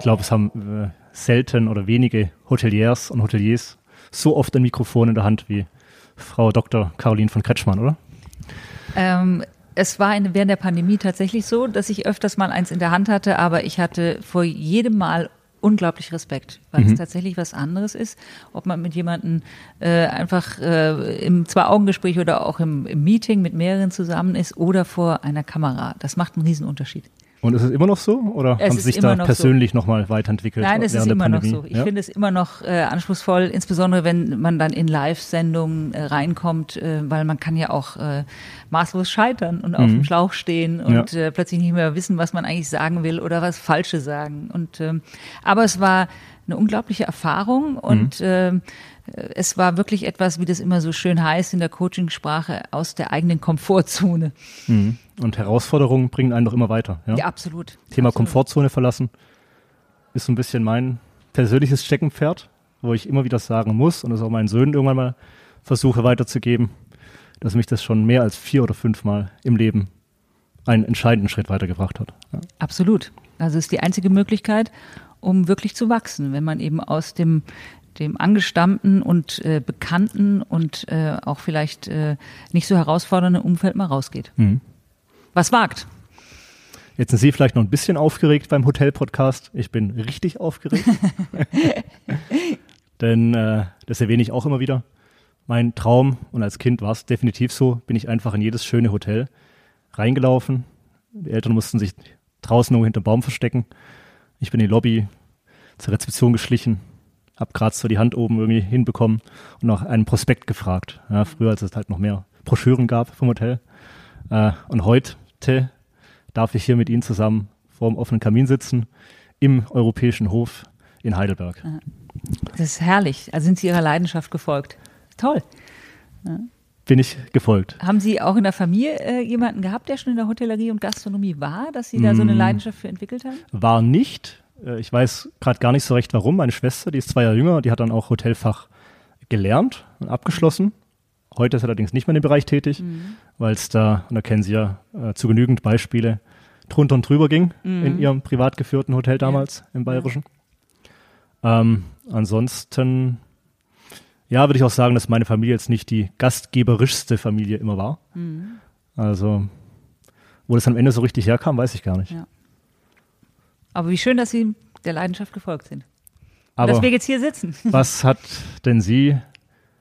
ich glaube, es haben äh, selten oder wenige Hoteliers und Hoteliers so oft ein Mikrofon in der Hand wie Frau Dr. Caroline von Kretschmann, oder? Ähm, es war in, während der Pandemie tatsächlich so, dass ich öfters mal eins in der Hand hatte, aber ich hatte vor jedem Mal unglaublich Respekt, weil mhm. es tatsächlich was anderes ist, ob man mit jemandem äh, einfach äh, im Zwei-Augen-Gespräch oder auch im, im Meeting mit mehreren zusammen ist oder vor einer Kamera. Das macht einen Riesenunterschied. Und ist es immer noch so? Oder es haben Sie sich da noch persönlich so. nochmal weiterentwickelt? Nein, es ist immer noch so. Ich ja? finde es immer noch äh, anspruchsvoll, insbesondere wenn man dann in Live-Sendungen äh, reinkommt, äh, weil man kann ja auch äh, maßlos scheitern und mhm. auf dem Schlauch stehen und ja. äh, plötzlich nicht mehr wissen, was man eigentlich sagen will oder was Falsche sagen. Und ähm, aber es war eine unglaubliche Erfahrung und mhm. Es war wirklich etwas, wie das immer so schön heißt in der Coachingsprache, aus der eigenen Komfortzone. Mhm. Und Herausforderungen bringen einen doch immer weiter. Ja, ja absolut. Thema absolut. Komfortzone verlassen ist so ein bisschen mein persönliches Steckenpferd, wo ich immer wieder sagen muss und das auch meinen Söhnen irgendwann mal versuche weiterzugeben, dass mich das schon mehr als vier oder fünfmal im Leben einen entscheidenden Schritt weitergebracht hat. Ja. Absolut. Also es ist die einzige Möglichkeit, um wirklich zu wachsen, wenn man eben aus dem dem angestammten und äh, bekannten und äh, auch vielleicht äh, nicht so herausfordernden Umfeld mal rausgeht. Mhm was wagt. Jetzt sind Sie vielleicht noch ein bisschen aufgeregt beim Hotel-Podcast. Ich bin richtig aufgeregt. Denn äh, das erwähne ich auch immer wieder. Mein Traum, und als Kind war es definitiv so, bin ich einfach in jedes schöne Hotel reingelaufen. Die Eltern mussten sich draußen irgendwo hinterm Baum verstecken. Ich bin in die Lobby zur Rezeption geschlichen, hab gerade so die Hand oben irgendwie hinbekommen und nach einem Prospekt gefragt. Ja, früher, als es halt noch mehr Broschüren gab vom Hotel. Äh, und heute darf ich hier mit Ihnen zusammen vor dem offenen Kamin sitzen im Europäischen Hof in Heidelberg. Das ist herrlich. Also sind Sie Ihrer Leidenschaft gefolgt. Toll. Ja. Bin ich gefolgt. Haben Sie auch in der Familie äh, jemanden gehabt, der schon in der Hotellerie und Gastronomie war, dass Sie da so eine mm. Leidenschaft für entwickelt haben? War nicht. Äh, ich weiß gerade gar nicht so recht warum. Meine Schwester, die ist zwei Jahre jünger, die hat dann auch Hotelfach gelernt und abgeschlossen. Heute ist er allerdings nicht mehr in dem Bereich tätig, mhm. weil es da, und da kennen Sie ja äh, zu genügend Beispiele, drunter und drüber ging mhm. in Ihrem privat geführten Hotel damals ja. im Bayerischen. Ähm, ansonsten, ja, würde ich auch sagen, dass meine Familie jetzt nicht die gastgeberischste Familie immer war. Mhm. Also, wo das am Ende so richtig herkam, weiß ich gar nicht. Ja. Aber wie schön, dass Sie der Leidenschaft gefolgt sind. Aber dass wir jetzt hier sitzen. Was hat denn Sie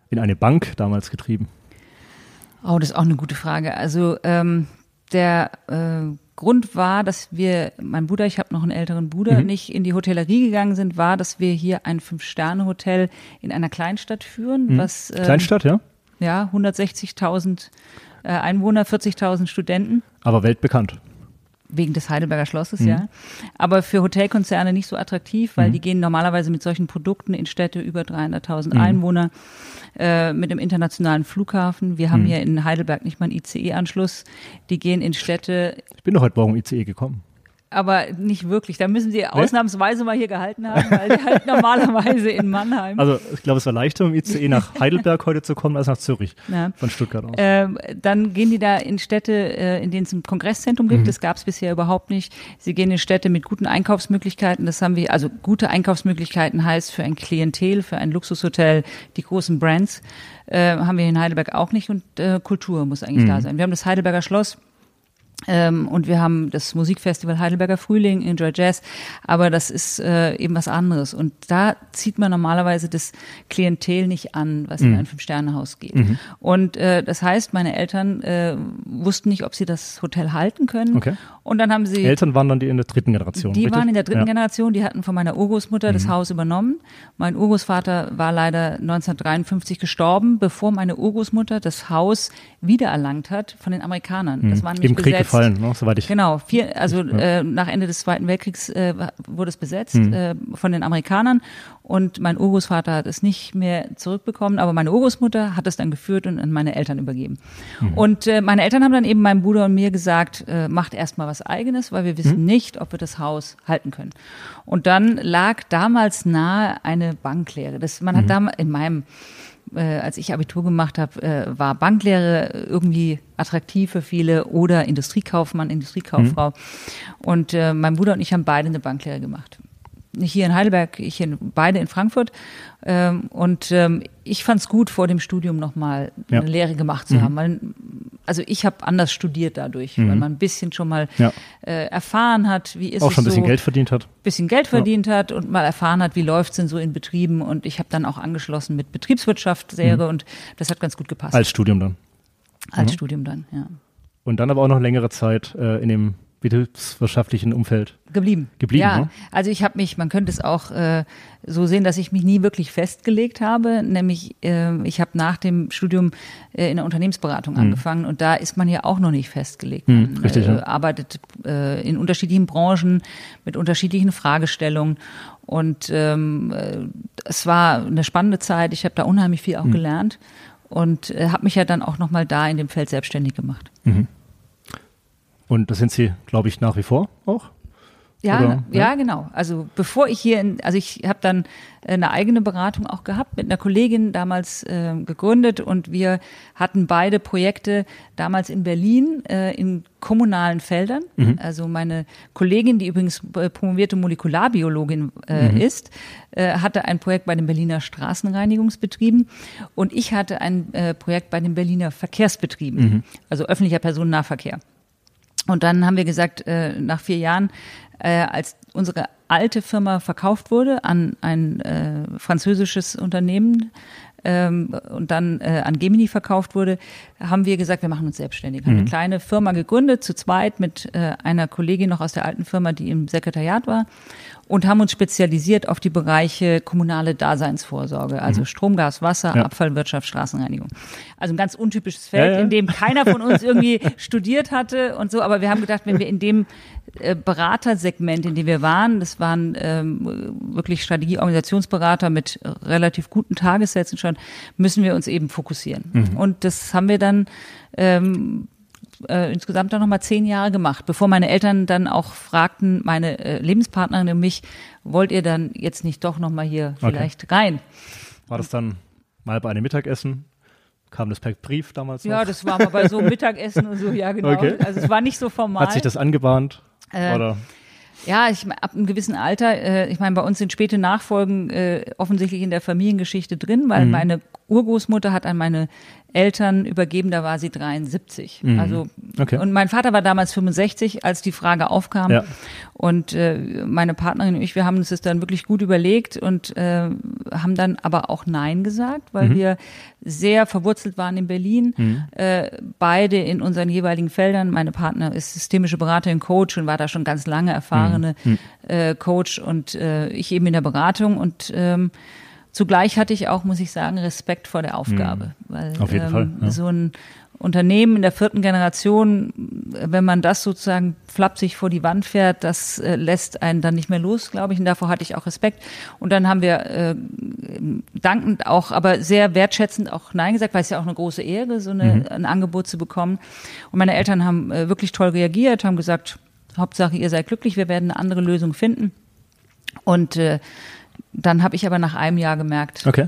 in eine Bank damals getrieben? Oh, das ist auch eine gute Frage. Also ähm, der äh, Grund war, dass wir, mein Bruder, ich habe noch einen älteren Bruder, mhm. nicht in die Hotellerie gegangen sind, war, dass wir hier ein Fünf-Sterne-Hotel in einer Kleinstadt führen. Mhm. Was, ähm, Kleinstadt, ja? Ja, 160.000 äh, Einwohner, 40.000 Studenten. Aber weltbekannt. Wegen des Heidelberger Schlosses, mhm. ja. Aber für Hotelkonzerne nicht so attraktiv, weil mhm. die gehen normalerweise mit solchen Produkten in Städte über 300.000 mhm. Einwohner äh, mit einem internationalen Flughafen. Wir haben mhm. hier in Heidelberg nicht mal einen ICE-Anschluss. Die gehen in Städte. Ich bin doch heute Morgen ICE gekommen aber nicht wirklich. Da müssen sie ausnahmsweise mal hier gehalten haben, weil die halt normalerweise in Mannheim. Also ich glaube, es war leichter, im ICE nach Heidelberg heute zu kommen, als nach Zürich ja. von Stuttgart aus. Ähm, dann gehen die da in Städte, äh, in denen es ein Kongresszentrum gibt. Mhm. Das gab es bisher überhaupt nicht. Sie gehen in Städte mit guten Einkaufsmöglichkeiten. Das haben wir, also gute Einkaufsmöglichkeiten heißt für ein Klientel, für ein Luxushotel, die großen Brands äh, haben wir in Heidelberg auch nicht und äh, Kultur muss eigentlich mhm. da sein. Wir haben das Heidelberger Schloss ähm, und wir haben das Musikfestival Heidelberger Frühling, Enjoy Jazz, aber das ist äh, eben was anderes. Und da zieht man normalerweise das Klientel nicht an, was mhm. in ein Fünf-Sterne-Haus geht. Mhm. Und äh, das heißt, meine Eltern äh, wussten nicht, ob sie das Hotel halten können. Okay. Und dann haben sie. Eltern waren dann die in der dritten Generation. Die richtig? waren in der dritten ja. Generation, die hatten von meiner Urgroßmutter mhm. das Haus übernommen. Mein Urgroßvater war leider 1953 gestorben, bevor meine Urgroßmutter das Haus wiedererlangt hat von den Amerikanern. Das mhm. war nämlich Im Krieg. Gefallen, ne, soweit ich. Genau, vier, also ja. äh, nach Ende des Zweiten Weltkriegs äh, wurde es besetzt mhm. äh, von den Amerikanern und mein Urgroßvater hat es nicht mehr zurückbekommen, aber meine Urgroßmutter hat es dann geführt und an meine Eltern übergeben. Mhm. Und äh, meine Eltern haben dann eben meinem Bruder und mir gesagt, äh, macht erstmal was eigenes, weil wir wissen mhm. nicht, ob wir das Haus halten können. Und dann lag damals nahe eine Banklehre. Das, man hat mhm. damals in meinem äh, als ich Abitur gemacht habe, äh, war Banklehre irgendwie attraktiv für viele oder Industriekaufmann, Industriekauffrau. Mhm. Und äh, mein Bruder und ich haben beide eine Banklehre gemacht hier in Heidelberg, ich in, beide in Frankfurt. Ähm, und ähm, ich fand es gut, vor dem Studium nochmal Ja. eine Lehre gemacht zu Mhm. haben. Weil, also ich habe anders studiert dadurch, Mhm. weil man ein bisschen schon mal Ja. äh, erfahren hat, wie ist Auch es schon ein bisschen so, Geld verdient hat. bisschen Geld verdient hat und mal erfahren hat, wie läuft's denn so in Betrieben. Und ich habe dann auch angeschlossen mit Betriebswirtschaft Lehre und das hat ganz gut gepasst. Mhm. Als Studium dann. Als Mhm. Studium dann, ja. Und dann aber auch noch längere Zeit äh, in dem betriebswirtschaftlichen Umfeld. Geblieben. Geblieben, Ja, ne? also ich habe mich, man könnte es auch äh, so sehen, dass ich mich nie wirklich festgelegt habe. Nämlich, äh, ich habe nach dem Studium äh, in der Unternehmensberatung angefangen und da ist man ja auch noch nicht festgelegt. Hm, Man richtig, äh, ja. arbeitet äh, in unterschiedlichen Branchen mit unterschiedlichen Fragestellungen. Und ähm, äh, es war eine spannende Zeit. Ich habe da unheimlich viel auch Hm. gelernt und äh, habe mich ja dann auch nochmal da in dem Feld selbstständig gemacht. Und das sind Sie, glaube ich, nach wie vor auch? Ja, Oder? ja, genau. Also bevor ich hier, in, also ich habe dann eine eigene Beratung auch gehabt mit einer Kollegin damals äh, gegründet und wir hatten beide Projekte damals in Berlin äh, in kommunalen Feldern. Also meine Kollegin, die übrigens äh, promovierte Molekularbiologin äh, ist, äh, hatte ein Projekt bei den Berliner Straßenreinigungsbetrieben und ich hatte ein äh, Projekt bei den Berliner Verkehrsbetrieben, also öffentlicher Personennahverkehr. Und dann haben wir gesagt, äh, nach vier Jahren, äh, als unsere alte Firma verkauft wurde an ein äh, französisches Unternehmen ähm, und dann äh, an Gemini verkauft wurde, haben wir gesagt, wir machen uns selbstständig. Haben eine kleine Firma gegründet, zu zweit mit äh, einer Kollegin noch aus der alten Firma, die im Sekretariat war und haben uns spezialisiert auf die Bereiche kommunale Daseinsvorsorge, also Strom, Gas, Wasser, Ja. Abfallwirtschaft, Straßenreinigung. Also ein ganz untypisches Feld, Ja, ja. in dem keiner von uns irgendwie studiert hatte und so. Aber wir haben gedacht, wenn wir in dem äh, Beratersegment, in dem wir waren, das waren ähm, wirklich Strategie-Organisationsberater mit relativ guten Tagessätzen schon, müssen wir uns eben fokussieren. Mhm. Und das haben wir dann ähm, äh, insgesamt dann nochmal zehn Jahre gemacht, bevor meine Eltern dann auch fragten, meine äh, Lebenspartnerin und mich, wollt ihr dann jetzt nicht doch nochmal hier Okay. vielleicht rein? War das dann mal bei einem Mittagessen? Kam das per Brief damals Ja, noch? das war mal bei so Mittagessen und so, ja genau. Okay. Also es war nicht so formal. Hat sich das angebahnt? Äh, Oder? Ja, ich ab einem gewissen Alter, äh, ich meine, bei uns sind späte Nachfolgen äh, offensichtlich in der Familiengeschichte drin, weil Mhm. meine Urgroßmutter hat an meine Eltern übergeben, da war sie 73. Also Mhm. Okay. und mein Vater war damals 65, als die Frage aufkam. Ja. Und äh, meine Partnerin und ich, wir haben uns das dann wirklich gut überlegt und äh, haben dann aber auch Nein gesagt, Mhm. weil wir sehr verwurzelt waren in Berlin, äh, beide in unseren jeweiligen Feldern. Meine Partner ist systemische Beraterin, Coach und war da schon ganz lange erfahrene Mhm. äh, Coach und äh, ich eben in der Beratung und ähm, Zugleich hatte ich auch, muss ich sagen, Respekt vor der Aufgabe, weil Auf jeden ähm, Fall, ja. so ein Unternehmen in der vierten Generation, wenn man das sozusagen flapsig vor die Wand fährt, das äh, lässt einen dann nicht mehr los, glaube ich. Und davor hatte ich auch Respekt. Und dann haben wir äh, dankend auch, aber sehr wertschätzend auch Nein gesagt, weil es ja auch eine große Ehre, so eine, ein Angebot zu bekommen. Und meine Eltern haben äh, wirklich toll reagiert, haben gesagt, Hauptsache ihr seid glücklich, wir werden eine andere Lösung finden. Und äh, dann habe ich aber nach einem Jahr gemerkt, Okay.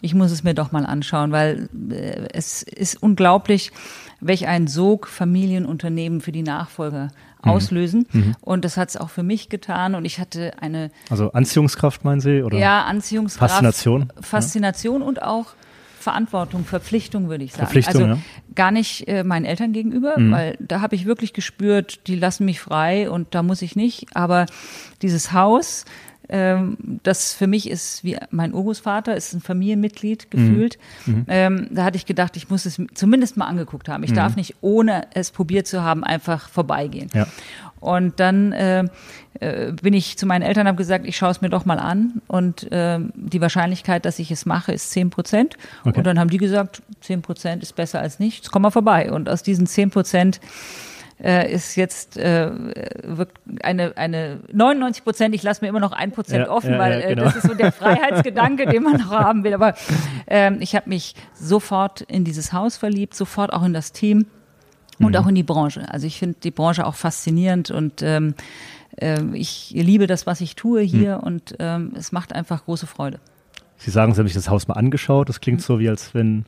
ich muss es mir doch mal anschauen, weil äh, es ist unglaublich, welch ein Sog Familienunternehmen für die Nachfolger auslösen. Und das hat es auch für mich getan. Und ich hatte eine Also Anziehungskraft, meinen Sie? Oder? ja, Anziehungskraft, Faszination, ja. Faszination und auch Verantwortung, Verpflichtung, würde ich sagen. Verpflichtung, also ja. gar nicht äh, meinen Eltern gegenüber, weil da habe ich wirklich gespürt, die lassen mich frei und da muss ich nicht. Aber dieses Haus, ähm, das für mich ist wie mein Urgroßvater, ist ein Familienmitglied gefühlt. Ähm, da hatte ich gedacht, ich muss es zumindest mal angeguckt haben. Ich darf nicht, ohne es probiert zu haben, einfach vorbeigehen. Ja. Und dann äh, äh, bin ich zu meinen Eltern, habe gesagt, ich schaue es mir doch mal an. Und ähm, die Wahrscheinlichkeit, dass ich es mache, ist 10 Prozent. Okay. Und dann haben die gesagt, 10 Prozent ist besser als nichts, komm mal vorbei. Und aus diesen 10 Prozent äh, ist jetzt äh, eine, eine 99 Prozent, ich lasse mir immer noch ein Prozent Ja, offen, ja, weil äh, genau. das ist so der Freiheitsgedanke, den man noch haben will. Aber ähm, ich habe mich sofort in dieses Haus verliebt, sofort auch in das Team und auch in die Branche. Also ich finde die Branche auch faszinierend und ähm, ähm, ich liebe das, was ich tue hier und ähm, es macht einfach große Freude. Sie sagen, Sie haben sich das Haus mal angeschaut. Das klingt so, wie als wenn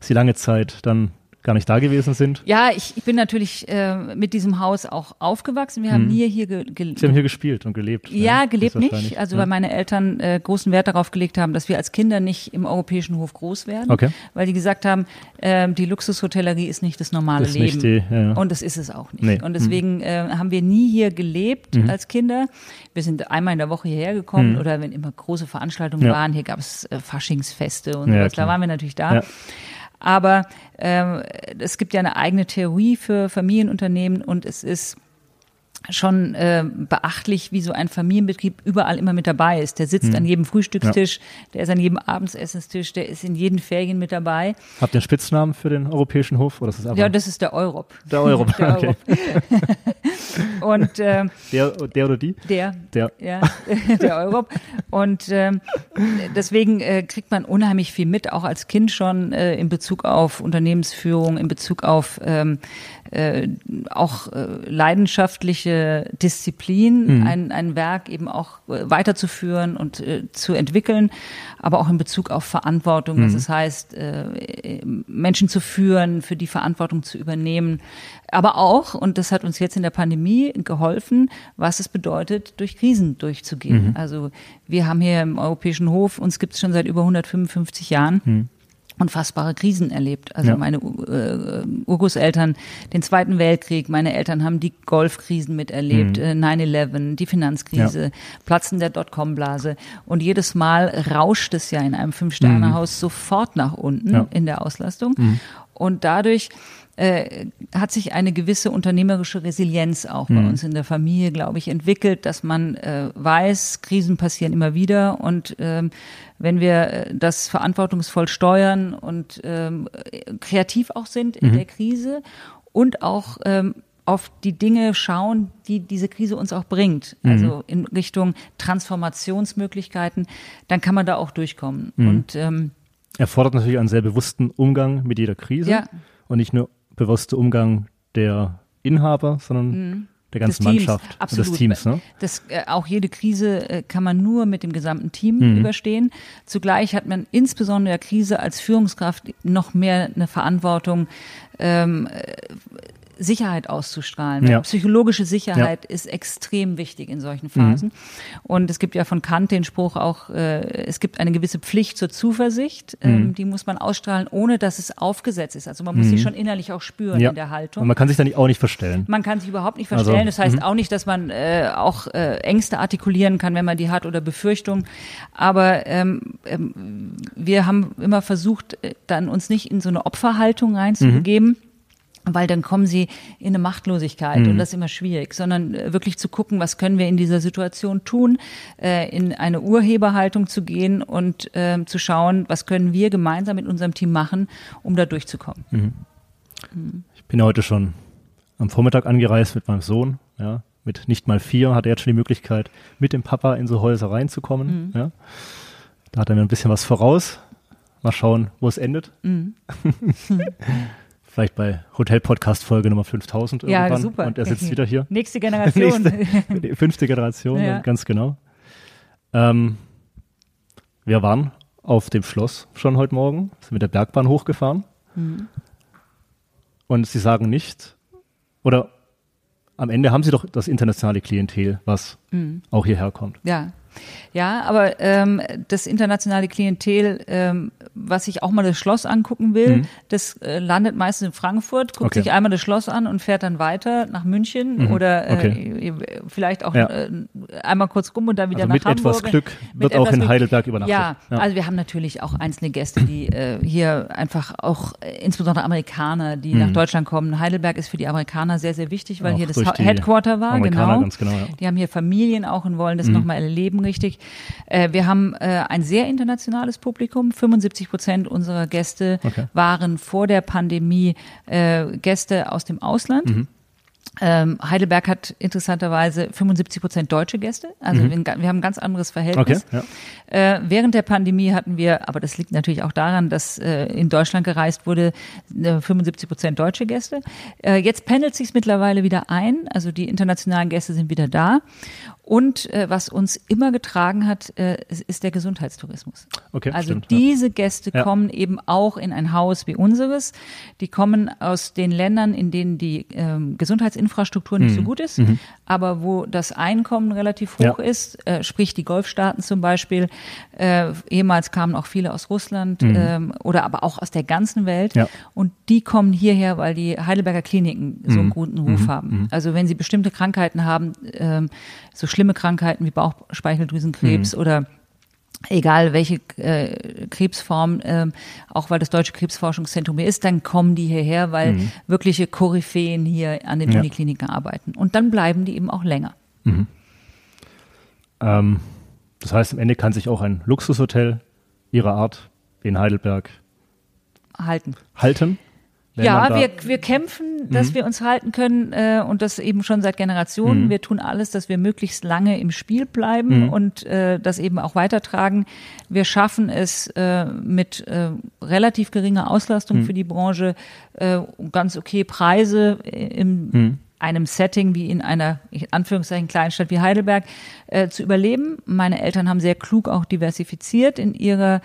Sie lange Zeit dann gar nicht da gewesen sind. Ja, ich, ich bin natürlich äh, mit diesem Haus auch aufgewachsen. Wir haben nie hier ge ge Sie haben hier gespielt und gelebt. ja, gelebt nicht. Also ja. weil meine Eltern äh, großen Wert darauf gelegt haben, dass wir als Kinder nicht im europäischen Hof groß werden. Okay. Weil die gesagt haben, ähm, die Luxushotellerie ist nicht das normale Ist Leben. die, ja, ja. Und das ist es auch nicht. Nee. Mhm. Und deswegen äh, haben wir nie hier gelebt als Kinder. Wir sind einmal in der Woche hierher gekommen oder wenn immer große Veranstaltungen Mhm. Ja. waren, hier gab es äh, Faschingsfeste und Ja, sowas, da waren wir natürlich da. Aber ähm, es gibt ja eine eigene Theorie für Familienunternehmen und es ist schon äh, beachtlich, wie so ein Familienbetrieb überall immer mit dabei ist. Der sitzt an jedem Frühstückstisch, der ist an jedem Abendsessenstisch, der ist in jeden Ferien mit dabei. Habt ihr einen Spitznamen für den europäischen Hof? Oder ist das einfach Ja, das ist der Europ. der Euro? Der okay. Und ähm, Der, der oder die? der, Der. ja, der Europ. Und ähm, deswegen äh, kriegt man unheimlich viel mit, auch als Kind schon äh, in Bezug auf Unternehmensführung, in Bezug auf ähm, äh, auch äh, leidenschaftliche Disziplin, ein, ein Werk eben auch äh, weiterzuführen und äh, zu entwickeln, aber auch in Bezug auf Verantwortung, was es heißt, äh, Menschen zu führen, für die Verantwortung zu übernehmen, aber auch, und das hat uns jetzt in der Pandemie geholfen, was es bedeutet, durch Krisen durchzugehen. Also wir haben hier im Europäischen Hof, uns gibt es schon seit über 155 Jahren. Unfassbare Krisen erlebt. Also Ja. meine äh, Urgroßeltern, den Zweiten Weltkrieg, meine Eltern haben die Golfkrisen miterlebt, äh, 9-11, die Finanzkrise, Platzen der Dotcom-Blase. Und jedes Mal rauscht es ja in einem Fünf-Sterne-Haus sofort nach unten Ja. in der Auslastung. Und dadurch äh, hat sich eine gewisse unternehmerische Resilienz auch bei uns in der Familie, glaube ich, entwickelt, dass man äh, weiß, Krisen passieren immer wieder und ähm, wenn wir äh, das verantwortungsvoll steuern und ähm, äh, kreativ auch sind in der Krise und auch ähm, auf die Dinge schauen, die diese Krise uns auch bringt, also in Richtung Transformationsmöglichkeiten, dann kann man da auch durchkommen. Und ähm, Erfordert natürlich einen sehr bewussten Umgang mit jeder Krise. Ja. Und nicht nur bewusster Umgang der Inhaber, sondern der ganzen des Teams, Mannschaft absolut. des Teams. Ne? Das, äh, auch jede Krise äh, kann man nur mit dem gesamten Team Mhm. überstehen. Zugleich hat man insbesondere in der Krise als Führungskraft noch mehr eine Verantwortung, ähm, äh, Sicherheit auszustrahlen. Ja. Psychologische Sicherheit ist extrem wichtig in solchen Phasen. Und es gibt ja von Kant den Spruch auch, äh, es gibt eine gewisse Pflicht zur Zuversicht, ähm, die muss man ausstrahlen, ohne dass es aufgesetzt ist. Also man muss sie schon innerlich auch spüren Ja. in der Haltung. Und man kann sich da nicht, auch nicht verstellen. Man kann sich überhaupt nicht Also, verstellen. das heißt auch nicht, dass man äh, auch äh, Ängste artikulieren kann, wenn man die hat oder Befürchtungen. Aber ähm, ähm, wir haben immer versucht, äh, dann uns nicht in so eine Opferhaltung reinzubegeben. Weil dann kommen sie in eine Machtlosigkeit und das ist immer schwierig, sondern äh, wirklich zu gucken, was können wir in dieser Situation tun, äh, in eine Urheberhaltung zu gehen und ähm, zu schauen, was können wir gemeinsam mit unserem Team machen, um da durchzukommen. Ich bin heute schon am Vormittag angereist mit meinem Sohn, ja. Mit nicht mal vier hat er jetzt schon die Möglichkeit, mit dem Papa in so Häuser reinzukommen. Mhm. Ja. Da hat er mir ein bisschen was voraus. Mal schauen, wo es endet. Vielleicht bei Hotel-Podcast-Folge Nummer 5000 Ja, irgendwann. super. Und er sitzt wieder hier. Nächste Generation. Nächste, fünfte Generation, Ja. ganz genau. Ähm, wir waren auf dem Schloss schon heute Morgen, sind mit der Bergbahn hochgefahren. Mhm. Und sie sagen nicht, oder am Ende haben sie doch das internationale Klientel, was Mhm. auch hierher kommt. Ja. Ja, aber ähm, das internationale Klientel, ähm, was sich auch mal das Schloss angucken will, das äh, landet meistens in Frankfurt, guckt Mhm. Okay. sich einmal das Schloss an und fährt dann weiter nach München oder äh, Okay. vielleicht auch Ja. äh, einmal kurz rum und dann wieder Also nach mit Hamburg. etwas Glück Mit wird auch in. Heidelberg übernachtet. Ja, also wir haben natürlich auch einzelne Gäste, die äh, hier einfach auch, äh, insbesondere Amerikaner, die nach Deutschland kommen. Heidelberg ist für die Amerikaner sehr, sehr wichtig, weil Mhm. Auch hier das Headquarter war, Amerikaner, genau. ganz genau, ja. Die haben hier Familien auch und wollen das nochmal erleben, richtig. Äh, wir haben äh, ein sehr internationales Publikum. 75 Prozent unserer Gäste Okay. waren vor der Pandemie äh, Gäste aus dem Ausland. Ähm, Heidelberg hat interessanterweise 75 Prozent deutsche Gäste. Also wir, wir haben ein ganz anderes Verhältnis. Okay, ja. Äh, während der Pandemie hatten wir, aber das liegt natürlich auch daran, dass äh, in Deutschland gereist wurde, äh, 75 Prozent deutsche Gäste. Äh, jetzt pendelt sich mittlerweile wieder ein, also die internationalen Gäste sind wieder da. Und äh, was uns immer getragen hat, äh, ist, der Gesundheitstourismus. Okay, also stimmt, diese Gäste Ja. kommen eben auch in ein Haus wie unseres. Die kommen aus den Ländern, in denen die ähm, Gesundheitsinfrastruktur nicht so gut ist, aber wo das Einkommen relativ hoch Mhm. Ja. ist, äh, sprich die Golfstaaten zum Beispiel. Äh, ehemals kamen auch viele aus Russland ähm, oder aber auch aus der ganzen Welt. Mhm. Ja. Und die kommen hierher, weil die Heidelberger Kliniken so einen guten Ruf haben. Also wenn sie bestimmte Krankheiten haben, ähm, so schlimme Krankheiten wie Bauchspeicheldrüsenkrebs oder egal welche äh, Krebsform, ähm, auch weil das Deutsche Krebsforschungszentrum hier ist, dann kommen die hierher, weil wirkliche Koryphäen hier an den Ja. Unikliniken arbeiten. Und dann bleiben die eben auch länger. Ähm, das heißt, am Ende kann sich auch ein Luxushotel ihrer Art in Heidelberg halten. halten. Ja, Mhm. wir, wir kämpfen, dass wir uns halten können äh, und das eben schon seit Generationen. Mhm. Wir tun alles, dass wir möglichst lange im Spiel bleiben und äh, das eben auch weitertragen. Wir schaffen es äh, mit äh, relativ geringer Auslastung Mhm. für die Branche, äh, ganz okay Preise in Mhm. einem Setting wie in einer in Anführungszeichen Kleinstadt wie Heidelberg äh, zu überleben. Meine Eltern haben sehr klug auch diversifiziert in ihrer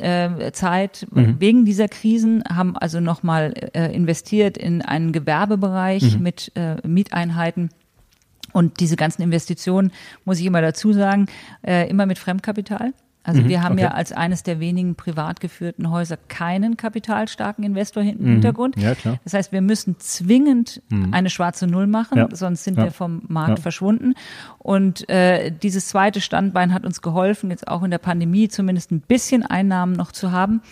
äh, Zeit wegen dieser Krisen, haben also nochmal äh, investiert in einen Gewerbebereich mit äh, Mieteinheiten. Und diese ganzen Investitionen, muss ich immer dazu sagen, äh, immer mit Fremdkapital. Also wir haben okay. ja als eines der wenigen privat geführten Häuser keinen kapitalstarken Investor hinten im Hintergrund. Ja, klar. Das heißt, wir müssen zwingend eine schwarze Null machen, Ja. sonst sind Ja. wir vom Markt Ja. verschwunden. Und äh, dieses zweite Standbein hat uns geholfen, jetzt auch in der Pandemie zumindest ein bisschen Einnahmen noch zu haben.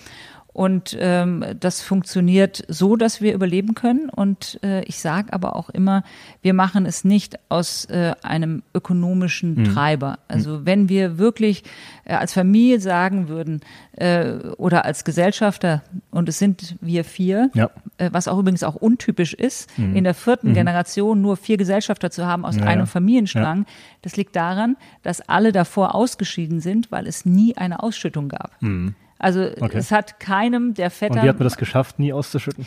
Und ähm, das funktioniert so, dass wir überleben können. Und äh, ich sage aber auch immer, wir machen es nicht aus äh, einem ökonomischen Treiber. Also wenn wir wirklich äh, als Familie sagen würden äh, oder als Gesellschafter, und es sind wir vier, Ja. äh, was auch übrigens auch untypisch ist, in der vierten Generation nur vier Gesellschafter zu haben aus Mhm. Ja, einem ja. Familienstrang. Das liegt daran, dass alle davor ausgeschieden sind, weil es nie eine Ausschüttung gab. Also Mhm. Okay. es hat keinem der Und Vettern, wie hat man das geschafft, nie auszuschütten?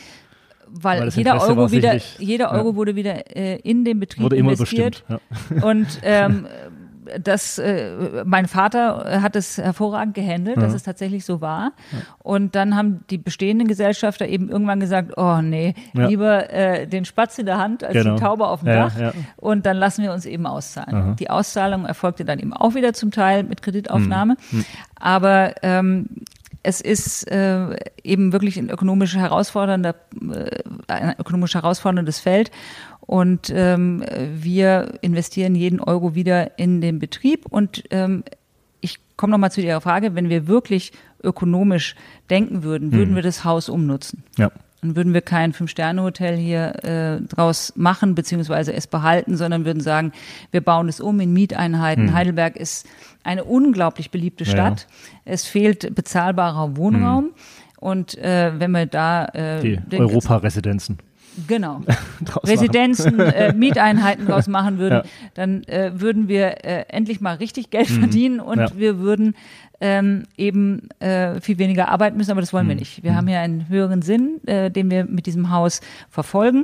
weil, weil jeder Interesse Euro wieder, jeder Euro ja. wurde wieder äh, in den Betrieb Wurde immer investiert. bestimmt. Ja. Und ähm, das, äh, mein Vater hat es hervorragend gehandelt, dass es tatsächlich so war. Und dann haben die bestehenden Gesellschafter eben irgendwann gesagt, oh nee, Ja. lieber äh, den Spatz in der Hand als Genau. die Taube auf dem Ja, Dach. ja. Und dann lassen wir uns eben auszahlen. Aha. Die Auszahlung erfolgte dann eben auch wieder zum Teil mit Kreditaufnahme. Hm. Aber ähm, es ist äh, eben wirklich ein ökonomisch herausfordernder, äh, ein ökonomisch herausforderndes Feld. Und ähm, wir investieren jeden Euro wieder in den Betrieb. Und ähm, ich komme nochmal zu Ihrer Frage, wenn wir wirklich ökonomisch denken würden, würden wir das Haus umnutzen. ja. Dann würden wir kein Fünf-Sterne-Hotel hier äh, draus machen, beziehungsweise es behalten, sondern würden sagen, wir bauen es um in Mieteinheiten. Heidelberg ist eine unglaublich beliebte Ja. Stadt. Es fehlt bezahlbarer Wohnraum. Und äh, wenn wir da äh, Die den- Europa-Residenzen. Genau. Residenzen, äh, Mieteinheiten draus machen würden, Ja. dann äh, würden wir äh, endlich mal richtig Geld verdienen und Mhm. Ja. wir würden ähm, eben äh, viel weniger arbeiten müssen, aber das wollen wir Mhm. nicht. Wir haben ja einen höheren Sinn, äh, den wir mit diesem Haus verfolgen.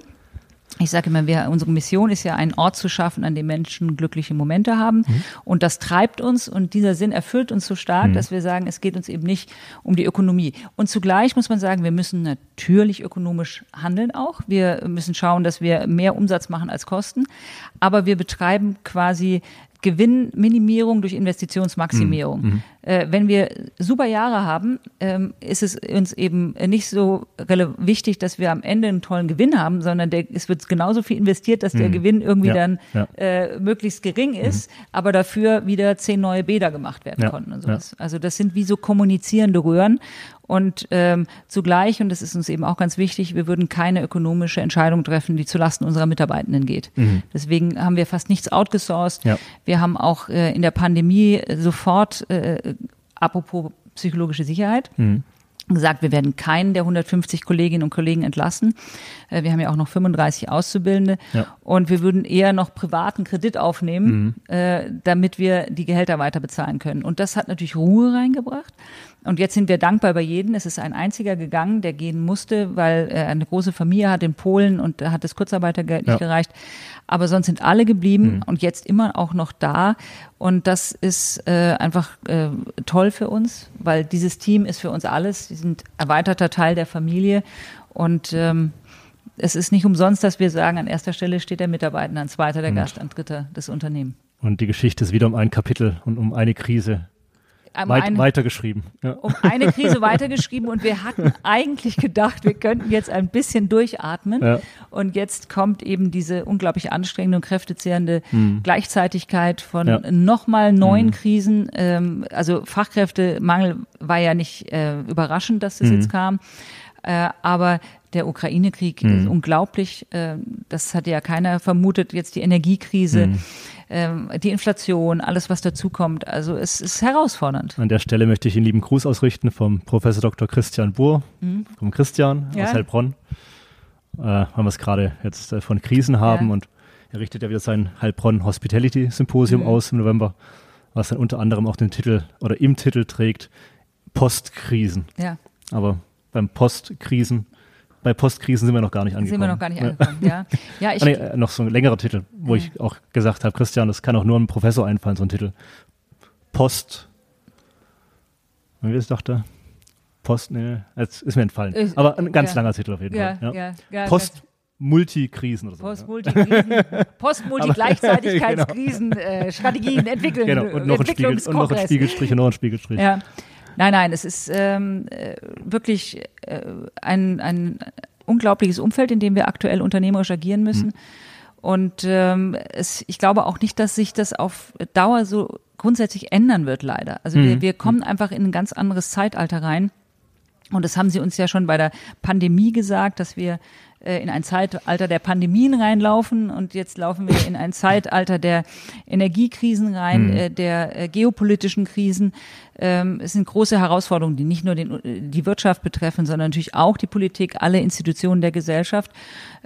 Ich sage immer, wir, unsere Mission ist ja, einen Ort zu schaffen, an dem Menschen glückliche Momente haben. Mhm. Und das treibt uns und dieser Sinn erfüllt uns so stark, dass wir sagen, es geht uns eben nicht um die Ökonomie. Und zugleich muss man sagen, wir müssen natürlich ökonomisch handeln auch. Wir müssen schauen, dass wir mehr Umsatz machen als Kosten. Aber wir betreiben quasi Gewinnminimierung durch Investitionsmaximierung. Äh, wenn wir super Jahre haben, ähm, ist es uns eben nicht so wichtig, dass wir am Ende einen tollen Gewinn haben, sondern der, es wird genauso viel investiert, dass der Gewinn irgendwie Ja, dann ja. Äh, möglichst gering ist, aber dafür wieder zehn neue Bäder gemacht werden Ja, konnten und sowas. Also das sind wie so kommunizierende Röhren und ähm, zugleich, und das ist uns eben auch ganz wichtig, wir würden keine ökonomische Entscheidung treffen, die zulasten unserer Mitarbeitenden geht. Deswegen haben wir fast nichts outgesourced. Mhm. Ja. Wir haben auch äh, in der Pandemie äh, sofort, äh, apropos psychologische Sicherheit, Mhm. gesagt, wir werden keinen der 150 Kolleginnen und Kollegen entlassen. Äh, wir haben ja auch noch 35 Auszubildende. Ja. Und wir würden eher noch privaten Kredit aufnehmen, mhm. äh, damit wir die Gehälter weiter bezahlen können. Und das hat natürlich Ruhe reingebracht. Und jetzt sind wir dankbar bei jedem. Es ist ein einziger gegangen, der gehen musste, weil er eine große Familie hat in Polen und da hat das Kurzarbeitergeld ja. nicht gereicht. Aber sonst sind alle geblieben mhm. und jetzt immer auch noch da. Und das ist äh, einfach äh, toll für uns, weil dieses Team ist für uns alles. Sie sind erweiterter Teil der Familie. Und ähm, es ist nicht umsonst, dass wir sagen, an erster Stelle steht der Mitarbeiter, an zweiter der Gast, an dritter das Unternehmen. Und die Geschichte ist wieder um ein Kapitel und um eine Krise um Weit, eine, weitergeschrieben. Ja. Um eine Krise weitergeschrieben und wir hatten eigentlich gedacht, wir könnten jetzt ein bisschen durchatmen. Ja. Und jetzt kommt eben diese unglaublich anstrengende und kräftezehrende hm. Gleichzeitigkeit von ja. nochmal neuen hm. Krisen. Ähm, also Fachkräftemangel war ja nicht äh, überraschend, dass das hm. jetzt kam. Äh, aber der Ukraine-Krieg ist hm. unglaublich. Äh, das hat ja keiner vermutet. Jetzt die Energiekrise. Hm ähm, die Inflation, alles, was dazukommt. Also es ist herausfordernd. An der Stelle möchte ich Ihnen lieben Gruß ausrichten vom Professor Dr. Christian Buhr, mhm. vom Christian ja. aus Heilbronn, äh, weil wir es gerade jetzt äh, von Krisen haben ja. und er richtet ja wieder sein Heilbronn Hospitality Symposium mhm. aus im November, was dann unter anderem auch den Titel oder im Titel trägt Postkrisen. Ja. Aber beim Postkrisen bei Postkrisen sind wir noch gar nicht angekommen. Sind wir noch gar nicht angekommen, ja. Ja, ich, ah, nee, noch so ein längerer Titel, wo ja. ich auch gesagt habe, Christian, das kann auch nur einem Professor einfallen, so ein Titel. Post. Wie ist dachte? Post, nee, jetzt ist mir entfallen. Aber ein ganz ja. langer Titel auf jeden ja, Fall. Ja. Ja, Post. Multikrisen oder so. Post-Multikrisen, Post-Multigleichzeitigkeitskrisen, genau. äh, Strategien entwickeln. Genau, und noch, ein Spiegel, und noch ein Spiegelstrich und noch ein Spiegelstrich. Ja. Nein, nein, es ist ähm, äh, wirklich äh, ein, ein unglaubliches Umfeld, in dem wir aktuell unternehmerisch agieren müssen. Mhm. Und ähm, es, ich glaube auch nicht, dass sich das auf Dauer so grundsätzlich ändern wird, leider. Also mhm. wir, wir kommen einfach in ein ganz anderes Zeitalter rein. Und das haben Sie uns ja schon bei der Pandemie gesagt, dass wir äh, in ein Zeitalter der Pandemien reinlaufen und jetzt laufen wir in ein Zeitalter der Energiekrisen rein, mhm. äh, der äh, geopolitischen Krisen. Ähm, es sind große Herausforderungen, die nicht nur den, die Wirtschaft betreffen, sondern natürlich auch die Politik, alle Institutionen der Gesellschaft.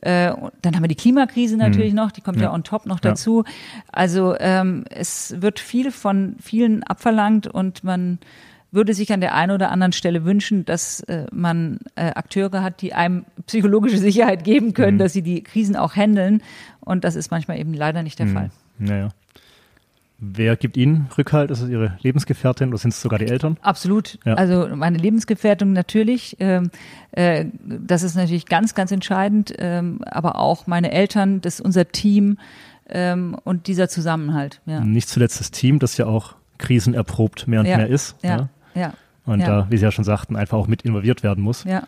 Äh, dann haben wir die Klimakrise mhm. natürlich mhm. noch, die kommt ja. ja. on top noch dazu. Also ähm, es wird viel von vielen abverlangt und man würde sich an der einen oder anderen Stelle wünschen, dass äh, man äh, Akteure hat, die einem psychologische Sicherheit geben können, mhm. dass sie die Krisen auch handeln. Und das ist manchmal eben leider nicht der mhm. Fall. Naja. Wer gibt Ihnen Rückhalt? Ist es Ihre Lebensgefährtin oder sind es sogar die Eltern? Absolut. Ja. Also meine Lebensgefährtin natürlich. Ähm, äh, das ist natürlich ganz, ganz entscheidend. Ähm, aber auch meine Eltern, das ist unser Team ähm, und dieser Zusammenhalt. Ja. Nicht zuletzt das Team, das ja auch krisenerprobt mehr und ja. mehr ist. Ja. Ja. Ja. Und da, wie Sie ja schon sagten, einfach auch mit involviert werden muss. Ja.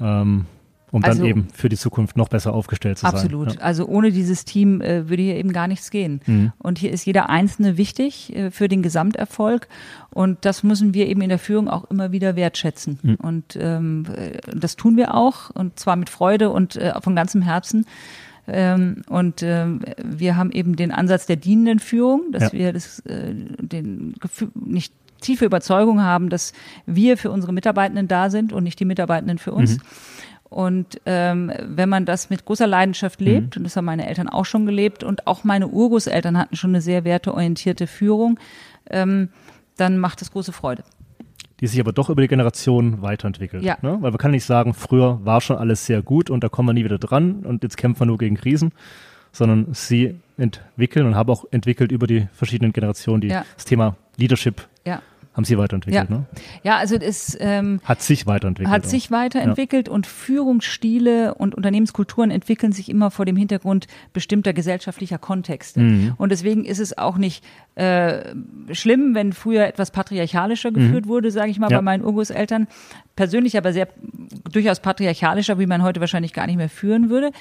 Ähm, um dann also, eben für die Zukunft noch besser aufgestellt zu absolut. sein. Absolut. Ja. Also ohne dieses Team äh, würde hier eben gar nichts gehen. Mhm. Und hier ist jeder Einzelne wichtig äh, für den Gesamterfolg. Und das müssen wir eben in der Führung auch immer wieder wertschätzen. Mhm. Und ähm, äh, das tun wir auch. Und zwar mit Freude und äh, von ganzem Herzen. Ähm, und ähm, wir haben eben den Ansatz der dienenden Führung, dass ja. wir das, äh, den Gefühl, nicht tiefe Überzeugung haben, dass wir für unsere Mitarbeitenden da sind und nicht die Mitarbeitenden für uns. Mhm. Und ähm, wenn man das mit großer Leidenschaft lebt, mhm. und das haben meine Eltern auch schon gelebt, und auch meine Urgroßeltern hatten schon eine sehr werteorientierte Führung, ähm, dann macht es große Freude. Die sich aber doch über die Generationen weiterentwickelt. Ja. Ne? Weil man kann nicht sagen, früher war schon alles sehr gut und da kommen wir nie wieder dran und jetzt kämpfen wir nur gegen Krisen, sondern sie entwickeln und haben auch entwickelt über die verschiedenen Generationen die, ja. das Thema Leadership ja haben Sie weiterentwickelt, ja. ne? Ja, also es ähm, hat sich weiterentwickelt. Hat sich weiterentwickelt ja. und Führungsstile und Unternehmenskulturen entwickeln sich immer vor dem Hintergrund bestimmter gesellschaftlicher Kontexte. Mhm. Und deswegen ist es auch nicht äh, schlimm, wenn früher etwas patriarchalischer mhm. geführt mhm. wurde, sage ich mal, ja. bei meinen Urgroßeltern. Persönlich aber sehr durchaus patriarchalischer, wie man heute wahrscheinlich gar nicht mehr führen würde.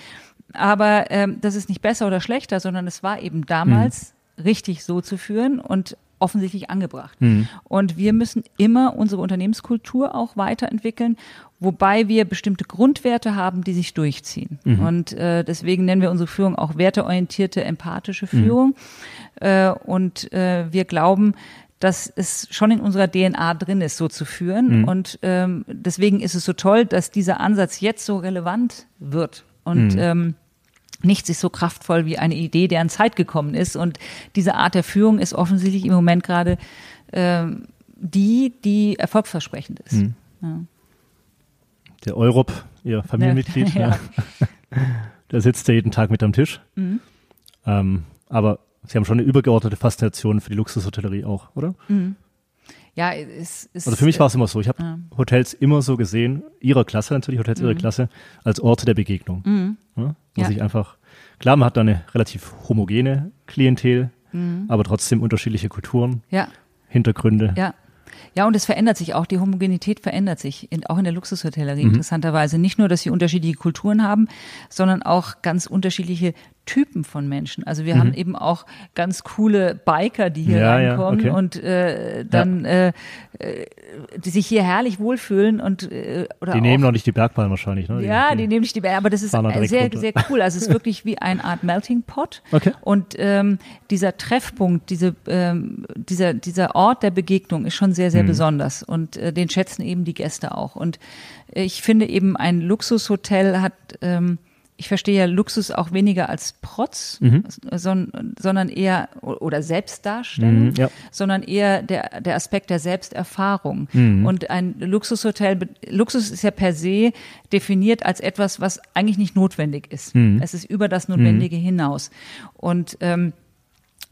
Aber ähm, das ist nicht besser oder schlechter, sondern es war eben damals mhm. richtig so zu führen und offensichtlich angebracht. Mhm. Und wir müssen immer unsere Unternehmenskultur auch weiterentwickeln, wobei wir bestimmte Grundwerte haben, die sich durchziehen. Mhm. Und äh, deswegen nennen wir unsere Führung auch werteorientierte, empathische Führung. Mhm. Äh, und äh, wir glauben, dass es schon in unserer DNA drin ist, so zu führen. Mhm. Und ähm, deswegen ist es so toll, dass dieser Ansatz jetzt so relevant wird. Und mhm. ähm, nichts ist so kraftvoll wie eine Idee, deren Zeit gekommen ist. Und diese Art der Führung ist offensichtlich im Moment gerade ähm, die, die erfolgsversprechend ist. Mhm. Ja. Der Europ, Ihr Familienmitglied, ja. der sitzt ja jeden Tag mit am Tisch. Mhm. Ähm, aber Sie haben schon eine übergeordnete Faszination für die Luxushotellerie auch, oder? Mhm. Ja, es ist. Also für mich war es immer so. Ich habe ja. Hotels immer so gesehen, ihrer Klasse natürlich, Hotels mhm. ihrer Klasse, als Orte der Begegnung. Mhm. Ja, wo ja. sich einfach, klar, man hat da eine relativ homogene Klientel, mhm. aber trotzdem unterschiedliche Kulturen, ja. Hintergründe. Ja. Ja, und es verändert sich auch. Die Homogenität verändert sich, in, auch in der Luxushotellerie mhm. interessanterweise. Nicht nur, dass sie unterschiedliche Kulturen haben, sondern auch ganz unterschiedliche Typen von Menschen. Also wir mhm. haben eben auch ganz coole Biker, die hier ja, reinkommen ja, okay. und äh, dann ja. äh, die sich hier herrlich wohlfühlen und äh, oder die nehmen noch nicht die Bergballen wahrscheinlich, ne? Die, ja, die, die, nehmen nicht die Bergballen, aber das ist sehr runter. sehr cool. Also es ist wirklich wie eine Art Melting Pot. Okay. Und ähm, dieser Treffpunkt, diese ähm, dieser dieser Ort der Begegnung ist schon sehr sehr mhm. besonders und äh, den schätzen eben die Gäste auch. Und ich finde eben ein Luxushotel hat ähm, ich verstehe ja Luxus auch weniger als Protz, mhm. sondern eher oder Selbstdarstellung, mhm, ja. sondern eher der, der Aspekt der Selbsterfahrung. Mhm. Und ein Luxushotel, Luxus ist ja per se definiert als etwas, was eigentlich nicht notwendig ist. Mhm. Es ist über das Notwendige mhm. hinaus. Und ähm,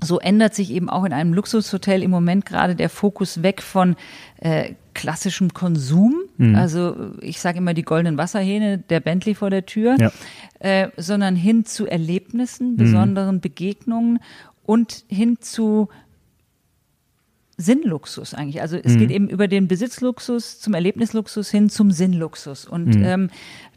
so ändert sich eben auch in einem Luxushotel im Moment gerade der Fokus weg von äh, klassischem Konsum. Mhm. Also ich sage immer die goldenen Wasserhähne, der Bentley vor der Tür, ja. äh, sondern hin zu Erlebnissen, mhm. besonderen mhm. Begegnungen und hin zu Sinnluxus eigentlich. Also es mhm. geht eben über den Besitzluxus zum Erlebnisluxus hin zum Sinnluxus. Und mhm. ähm,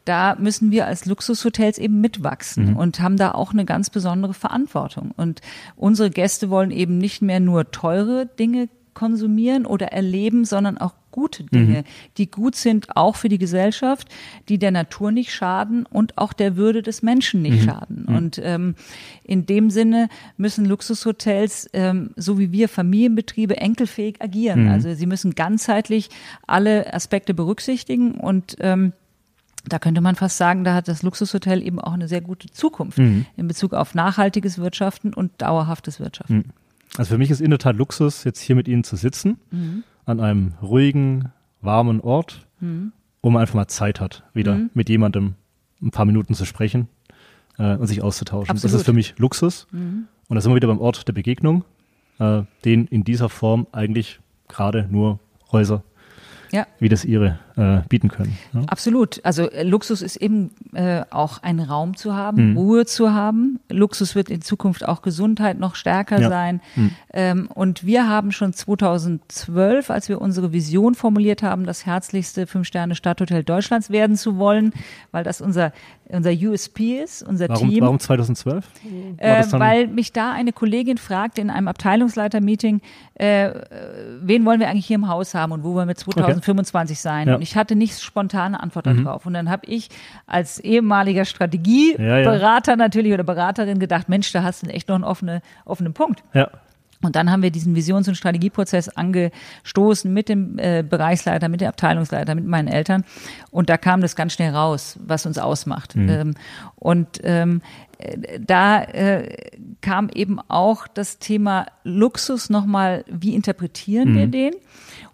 da müssen wir als Luxushotels eben mitwachsen mhm. und haben da auch eine ganz besondere Verantwortung. Und unsere Gäste wollen eben nicht mehr nur teure Dinge konsumieren oder erleben, sondern auch gute Dinge, mhm. die gut sind auch für die Gesellschaft, die der Natur nicht schaden und auch der Würde des Menschen nicht mhm. schaden. Mhm. Und ähm, in dem Sinne müssen Luxushotels, ähm, so wie wir Familienbetriebe, enkelfähig agieren. Mhm. Also sie müssen ganzheitlich alle Aspekte berücksichtigen und ähm, da könnte man fast sagen, da hat das Luxushotel eben auch eine sehr gute Zukunft mhm. in Bezug auf nachhaltiges Wirtschaften und dauerhaftes Wirtschaften. Mhm. Also für mich ist in der Tat Luxus, jetzt hier mit Ihnen zu sitzen, mhm. An einem ruhigen, warmen Ort, mhm. wo man einfach mal Zeit hat, wieder mhm. mit jemandem ein paar Minuten zu sprechen äh, und sich auszutauschen. Absolut. Das ist für mich Luxus. Mhm. Und da sind wir wieder beim Ort der Begegnung, äh, den in dieser Form eigentlich gerade nur Häuser ja. wie das ihre äh, bieten können. Ja? Absolut. Also äh, Luxus ist eben äh, auch ein Raum zu haben, mhm. Ruhe zu haben. Luxus wird in Zukunft auch Gesundheit noch stärker ja. sein. Mhm. Ähm, und wir haben schon 2012, als wir unsere Vision formuliert haben, das herzlichste Fünf-Sterne-Stadthotel Deutschlands werden zu wollen, weil das unser unser USP ist, unser warum, Team. Warum 2012? Äh, weil mich da eine Kollegin fragte in einem Abteilungsleiter-Meeting, äh, wen wollen wir eigentlich hier im Haus haben und wo wollen wir 2025 okay. sein? Ja. Ich hatte nicht spontane Antwort mhm. darauf. Und dann habe ich als ehemaliger Strategieberater ja, ja. natürlich oder Beraterin gedacht, Mensch, da hast du echt noch einen offenen, offenen Punkt. Ja. Und dann haben wir diesen Visions- und Strategieprozess angestoßen mit dem äh, Bereichsleiter, mit dem Abteilungsleiter, mit meinen Eltern. Und da kam das ganz schnell raus, was uns ausmacht. Mhm. Ähm, und ähm, äh, da äh, kam eben auch das Thema Luxus nochmal, wie interpretieren mhm. wir den?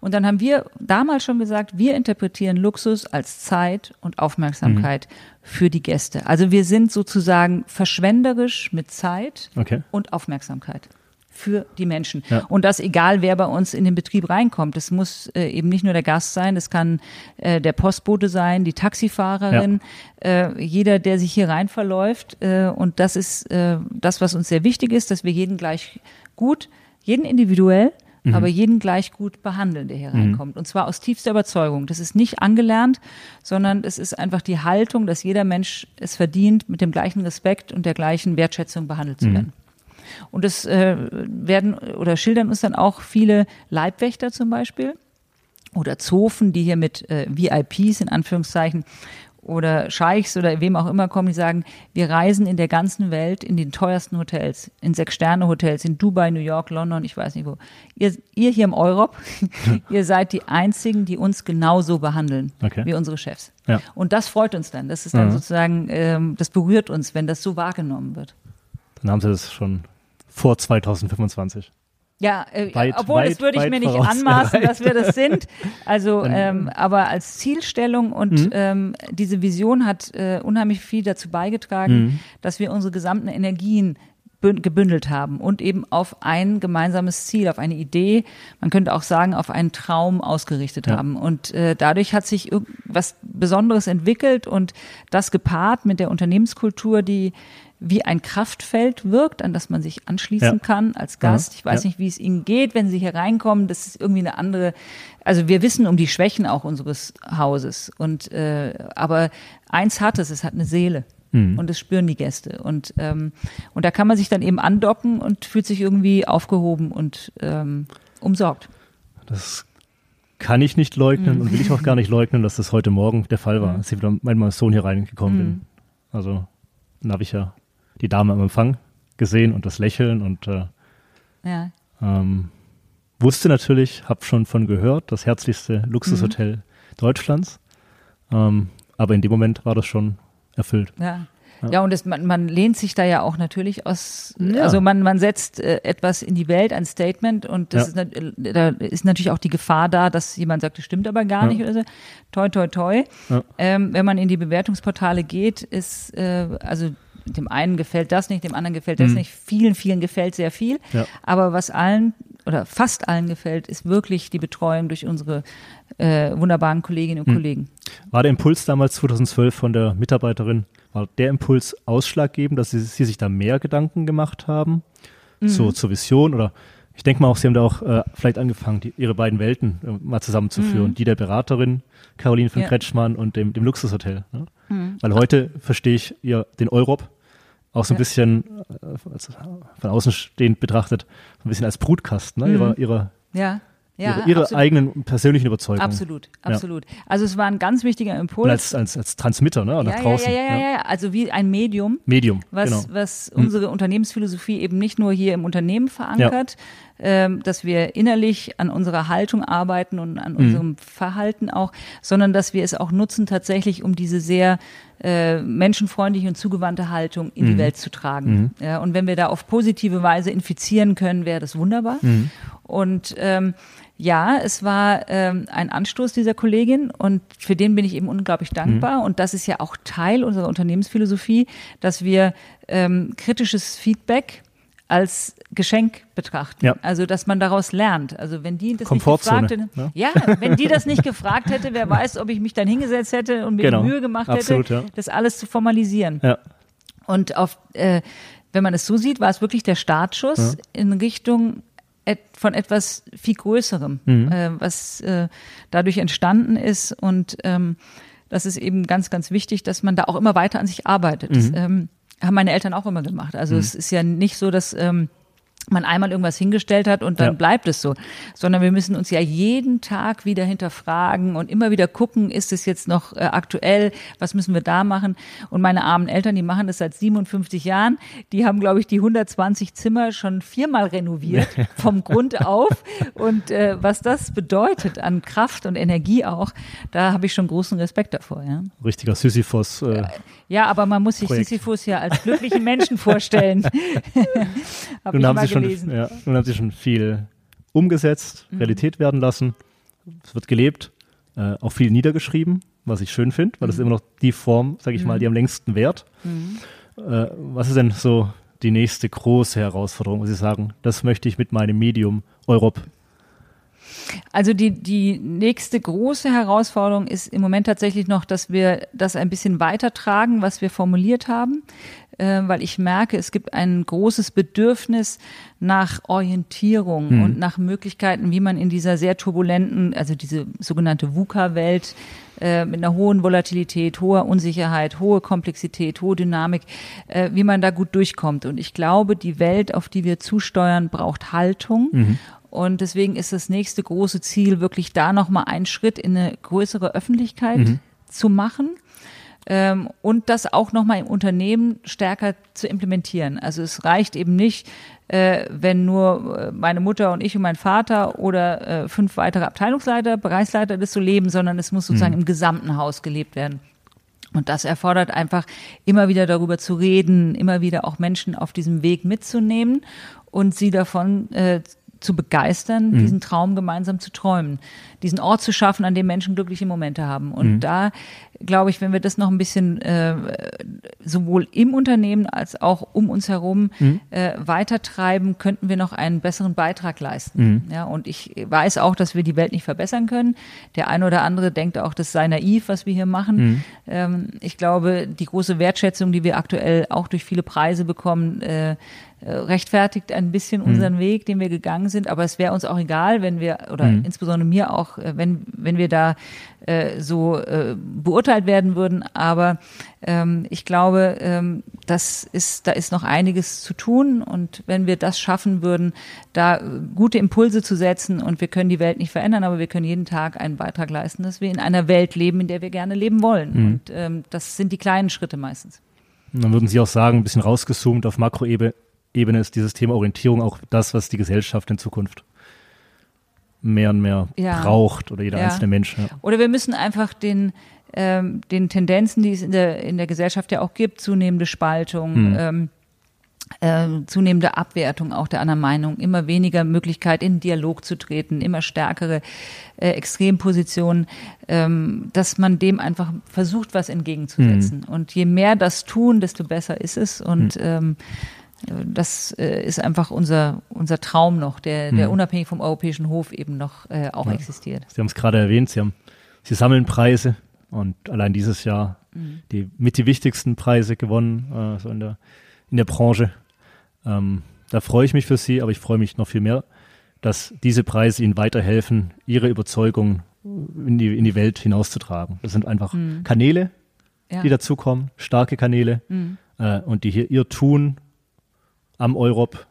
Und dann haben wir damals schon gesagt, wir interpretieren Luxus als Zeit und Aufmerksamkeit mhm. für die Gäste. Also wir sind sozusagen verschwenderisch mit Zeit okay. und Aufmerksamkeit für die Menschen. Ja. Und das egal, wer bei uns in den Betrieb reinkommt. Das muss äh, eben nicht nur der Gast sein, das kann äh, der Postbote sein, die Taxifahrerin, ja. äh, jeder, der sich hier rein verläuft. Äh, und das ist äh, das, was uns sehr wichtig ist, dass wir jeden gleich gut, jeden individuell, mhm. aber jeden gleich gut behandeln, der hier mhm. reinkommt. Und zwar aus tiefster Überzeugung. Das ist nicht angelernt, sondern es ist einfach die Haltung, dass jeder Mensch es verdient, mit dem gleichen Respekt und der gleichen Wertschätzung behandelt zu mhm. werden. Und das äh, werden oder schildern uns dann auch viele Leibwächter zum Beispiel oder Zofen, die hier mit äh, VIPs in Anführungszeichen oder Scheichs oder wem auch immer kommen, die sagen, wir reisen in der ganzen Welt in den teuersten Hotels, in Sechs-Sterne-Hotels, in Dubai, New York, London, ich weiß nicht wo. Ihr, ihr hier im Europ, ihr seid die Einzigen, die uns genauso behandeln okay. wie unsere Chefs. Ja. Und das freut uns dann. Das ist dann mhm. sozusagen, ähm, das berührt uns, wenn das so wahrgenommen wird. Dann haben sie das schon vor 2025. Ja, äh, weit, obwohl weit, das würde ich mir nicht anmaßen, dass wir das sind. Also, ähm, aber als Zielstellung und mhm. ähm, diese Vision hat äh, unheimlich viel dazu beigetragen, mhm. dass wir unsere gesamten Energien gebündelt haben und eben auf ein gemeinsames Ziel, auf eine Idee, man könnte auch sagen, auf einen Traum ausgerichtet ja. haben. Und äh, dadurch hat sich was Besonderes entwickelt und das gepaart mit der Unternehmenskultur, die wie ein Kraftfeld wirkt, an das man sich anschließen ja. kann als Gast. Ich weiß ja. nicht, wie es Ihnen geht, wenn Sie hier reinkommen. Das ist irgendwie eine andere. Also wir wissen um die Schwächen auch unseres Hauses. Und äh, aber eins hat es, es hat eine Seele. Mhm. Und das spüren die Gäste. Und, ähm, und da kann man sich dann eben andocken und fühlt sich irgendwie aufgehoben und ähm, umsorgt. Das kann ich nicht leugnen mhm. und will ich auch gar nicht leugnen, dass das heute Morgen der Fall war, mhm. als ich wieder mit meinem Sohn hier reingekommen bin. Mhm. Also, dann habe ich ja die Dame am Empfang gesehen und das Lächeln und äh, ja. ähm, wusste natürlich, habe schon von gehört, das herzlichste Luxushotel mhm. Deutschlands. Ähm, aber in dem Moment war das schon erfüllt. Ja. Ja, und das, man, man lehnt sich da ja auch natürlich aus, ja. also man, man setzt äh, etwas in die Welt, ein Statement und das ja. ist, äh, da ist natürlich auch die Gefahr da, dass jemand sagt, das stimmt aber gar ja. nicht oder so. Toi, toi, toi. Ähm, wenn man in die Bewertungsportale geht, ist, äh, also dem einen gefällt das nicht, dem anderen gefällt das mhm. nicht. Vielen, vielen gefällt sehr viel. Aber was allen oder fast allen gefällt, ist wirklich die Betreuung durch unsere äh, wunderbaren Kolleginnen und mhm. Kollegen. War der Impuls damals 2012 von der Mitarbeiterin, war der Impuls ausschlaggebend, dass Sie, Sie sich da mehr Gedanken gemacht haben? Mhm. So zur Vision oder ich denke mal auch, Sie haben da auch äh, vielleicht angefangen, die, Ihre beiden Welten äh, mal zusammenzuführen. Mhm. Die der Beraterin, Caroline von ja. Kretschmann und dem, dem Luxushotel. Ne? Mhm. Weil heute verstehe ich ja den Europ auch so ein ja. bisschen also von außen stehend betrachtet, ein bisschen als Brutkasten ne? mhm. ihrer, ihrer ja. Ja, ihre, ihre eigenen persönlichen Überzeugungen. Absolut, absolut. Ja. Also es war ein ganz wichtiger Impuls. Und als, als, als Transmitter, ne? Nach ja, draußen. Ja, ja, ja, ja, also wie ein Medium. Medium. Was, genau. was mhm. unsere Unternehmensphilosophie eben nicht nur hier im Unternehmen verankert, ähm, dass wir innerlich an unserer Haltung arbeiten und an mhm. unserem Verhalten auch, sondern dass wir es auch nutzen, tatsächlich, um diese sehr äh, menschenfreundliche und zugewandte Haltung in mhm. die Welt zu tragen. Mhm. Ja, und wenn wir da auf positive Weise infizieren können, wäre das wunderbar. Mhm. Und ähm, ja, es war ähm, ein Anstoß dieser Kollegin und für den bin ich eben unglaublich dankbar. Mhm. Und das ist ja auch Teil unserer Unternehmensphilosophie, dass wir ähm, kritisches Feedback als Geschenk betrachten. Ja. Also, dass man daraus lernt. Also, wenn die das nicht gefragt hätte, ne? ja, wenn die das nicht gefragt hätte, wer weiß, ob ich mich dann hingesetzt hätte und mir genau. die Mühe gemacht Absolut, hätte, ja. das alles zu formalisieren. Ja. Und auf, äh, wenn man es so sieht, war es wirklich der Startschuss in Richtung von etwas viel Größerem, mhm. äh, was äh, dadurch entstanden ist. Und ähm, das ist eben ganz, ganz wichtig, dass man da auch immer weiter an sich arbeitet. Mhm. Ähm, haben meine Eltern auch immer gemacht. Also mhm. es ist ja nicht so, dass ähm, man einmal irgendwas hingestellt hat und dann ja. bleibt es so, sondern wir müssen uns ja jeden Tag wieder hinterfragen und immer wieder gucken, ist es jetzt noch äh, aktuell, was müssen wir da machen? Und meine armen Eltern, die machen das seit 57 Jahren, die haben, glaube ich, die 120 Zimmer schon viermal renoviert, vom Grund auf. Und äh, was das bedeutet an Kraft und Energie auch, da habe ich schon großen Respekt davor. Ja. Richtiger Sisyphos. Äh, ja, aber man muss sich Projekt. Sisyphus ja als glücklichen Menschen vorstellen. Nun haben Sie schon, ja, nun haben Sie schon viel umgesetzt, mhm. Realität werden lassen. Es wird gelebt, äh, auch viel niedergeschrieben, was ich schön finde, weil das ist mhm. immer noch die Form, sage ich mhm. mal, die am längsten währt. Mhm. Äh, was ist denn so die nächste große Herausforderung, wo Sie sagen, das möchte ich mit meinem Medium Europ also die, die nächste große Herausforderung ist im Moment tatsächlich noch, dass wir das ein bisschen weitertragen, was wir formuliert haben, äh, weil ich merke, es gibt ein großes Bedürfnis nach Orientierung hm. und nach Möglichkeiten, wie man in dieser sehr turbulenten, also diese sogenannte VUCA-Welt äh, mit einer hohen Volatilität, hoher Unsicherheit, hohe Komplexität, hohe Dynamik, äh, wie man da gut durchkommt. Und ich glaube, die Welt, auf die wir zusteuern, braucht Haltung. Mhm. Und deswegen ist das nächste große Ziel, wirklich da nochmal einen Schritt in eine größere Öffentlichkeit mhm. zu machen. Ähm, und das auch nochmal im Unternehmen stärker zu implementieren. Also es reicht eben nicht, äh, wenn nur äh, meine Mutter und ich und mein Vater oder äh, fünf weitere Abteilungsleiter, Bereichsleiter das so leben, sondern es muss sozusagen mhm. im gesamten Haus gelebt werden. Und das erfordert einfach immer wieder darüber zu reden, immer wieder auch Menschen auf diesem Weg mitzunehmen und sie davon äh, zu begeistern, mhm. diesen Traum gemeinsam zu träumen, diesen Ort zu schaffen, an dem Menschen glückliche Momente haben. Und mhm. da glaube ich, wenn wir das noch ein bisschen äh, sowohl im Unternehmen als auch um uns herum mhm. äh, weitertreiben, könnten wir noch einen besseren Beitrag leisten. Mhm. Ja, und ich weiß auch, dass wir die Welt nicht verbessern können. Der eine oder andere denkt auch, das sei naiv, was wir hier machen. Mhm. Ähm, ich glaube, die große Wertschätzung, die wir aktuell auch durch viele Preise bekommen, äh, rechtfertigt ein bisschen mhm. unseren mhm. Weg, den wir gegangen sind. Aber es wäre uns auch egal, wenn wir, oder mhm. insbesondere mir auch, äh, wenn, wenn wir da äh, so äh, beurteilt werden würden. Aber ähm, ich glaube, ähm, das ist, da ist noch einiges zu tun. Und wenn wir das schaffen würden, da gute Impulse zu setzen und wir können die Welt nicht verändern, aber wir können jeden Tag einen Beitrag leisten, dass wir in einer Welt leben, in der wir gerne leben wollen. Mhm. Und ähm, das sind die kleinen Schritte meistens. Und dann würden Sie auch sagen, ein bisschen rausgezoomt auf Makroebene, Ebene ist dieses Thema Orientierung auch das, was die Gesellschaft in Zukunft mehr und mehr ja. braucht oder jeder ja. einzelne Mensch. Ja. Oder wir müssen einfach den, ähm, den Tendenzen, die es in der, in der Gesellschaft ja auch gibt, zunehmende Spaltung, hm. ähm, äh, zunehmende Abwertung auch der anderen Meinung, immer weniger Möglichkeit in Dialog zu treten, immer stärkere äh, Extrempositionen, ähm, dass man dem einfach versucht, was entgegenzusetzen. Hm. Und je mehr das tun, desto besser ist es. Und hm. ähm, das äh, ist einfach unser, unser Traum noch, der, der hm. unabhängig vom Europäischen Hof eben noch äh, auch ja. existiert. Sie haben es gerade erwähnt, Sie, haben, Sie sammeln Preise und allein dieses Jahr mhm. die mit die wichtigsten Preise gewonnen, äh, so in der, in der Branche. Ähm, da freue ich mich für Sie, aber ich freue mich noch viel mehr, dass diese Preise Ihnen weiterhelfen, Ihre Überzeugung in die, in die Welt hinauszutragen. Das sind einfach mhm. Kanäle, ja. die dazukommen, starke Kanäle mhm. äh, und die hier ihr Tun am Europ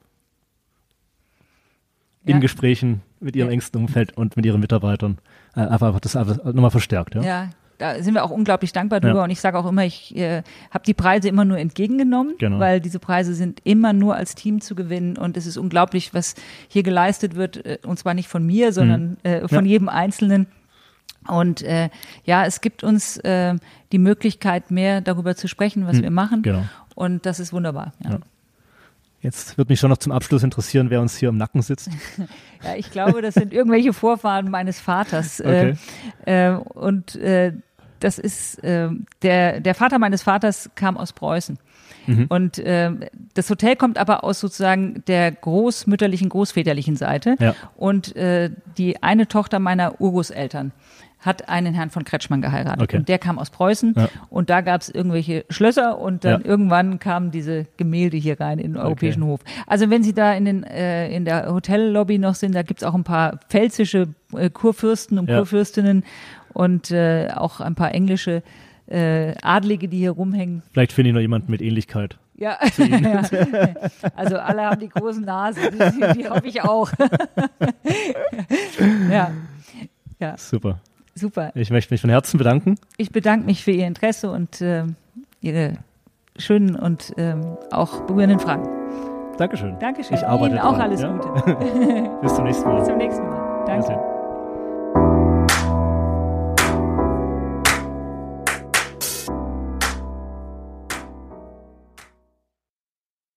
in ja. Gesprächen mit ihrem ja. engsten Umfeld und mit ihren Mitarbeitern äh, einfach das einfach nochmal verstärkt. Ja? ja, da sind wir auch unglaublich dankbar drüber. Ja. Und ich sage auch immer, ich äh, habe die Preise immer nur entgegengenommen, genau. weil diese Preise sind immer nur als Team zu gewinnen. Und es ist unglaublich, was hier geleistet wird. Äh, und zwar nicht von mir, sondern mhm. äh, von jedem Einzelnen. Und äh, ja, es gibt uns äh, die Möglichkeit, mehr darüber zu sprechen, was mhm. wir machen. Genau. Und das ist wunderbar. Ja. Jetzt wird mich schon noch zum Abschluss interessieren, wer uns hier im Nacken sitzt. ja, ich glaube, das sind irgendwelche Vorfahren meines Vaters. Äh, okay. Äh, und äh, das ist äh, der, der Vater meines Vaters kam aus Preußen. Mhm. Und äh, das Hotel kommt aber aus sozusagen der großmütterlichen, großväterlichen Seite. Ja. Und äh, die eine Tochter meiner Urgroßeltern hat einen Herrn von Kretschmann geheiratet. Okay. Und der kam aus Preußen ja. und da gab es irgendwelche Schlösser und dann ja. irgendwann kamen diese Gemälde hier rein in den Europäischen okay. Hof. Also wenn Sie da in, den, äh, in der Hotellobby noch sind, da gibt's auch ein paar pfälzische äh, Kurfürsten und ja. Kurfürstinnen und äh, auch ein paar englische äh, Adlige, die hier rumhängen. Vielleicht finde ich noch jemanden mit Ähnlichkeit. Ja. ja. also alle haben die großen Nasen, die, die habe ich auch. ja. ja. Super. Super. Ich möchte mich von Herzen bedanken. Ich bedanke mich für Ihr Interesse und äh, Ihre schönen und ähm, auch berührenden Fragen. Dankeschön. Dankeschön. Ich arbeite Ihnen auch dran, alles ja? Gute. Bis zum nächsten Mal. Bis zum nächsten Mal. Danke.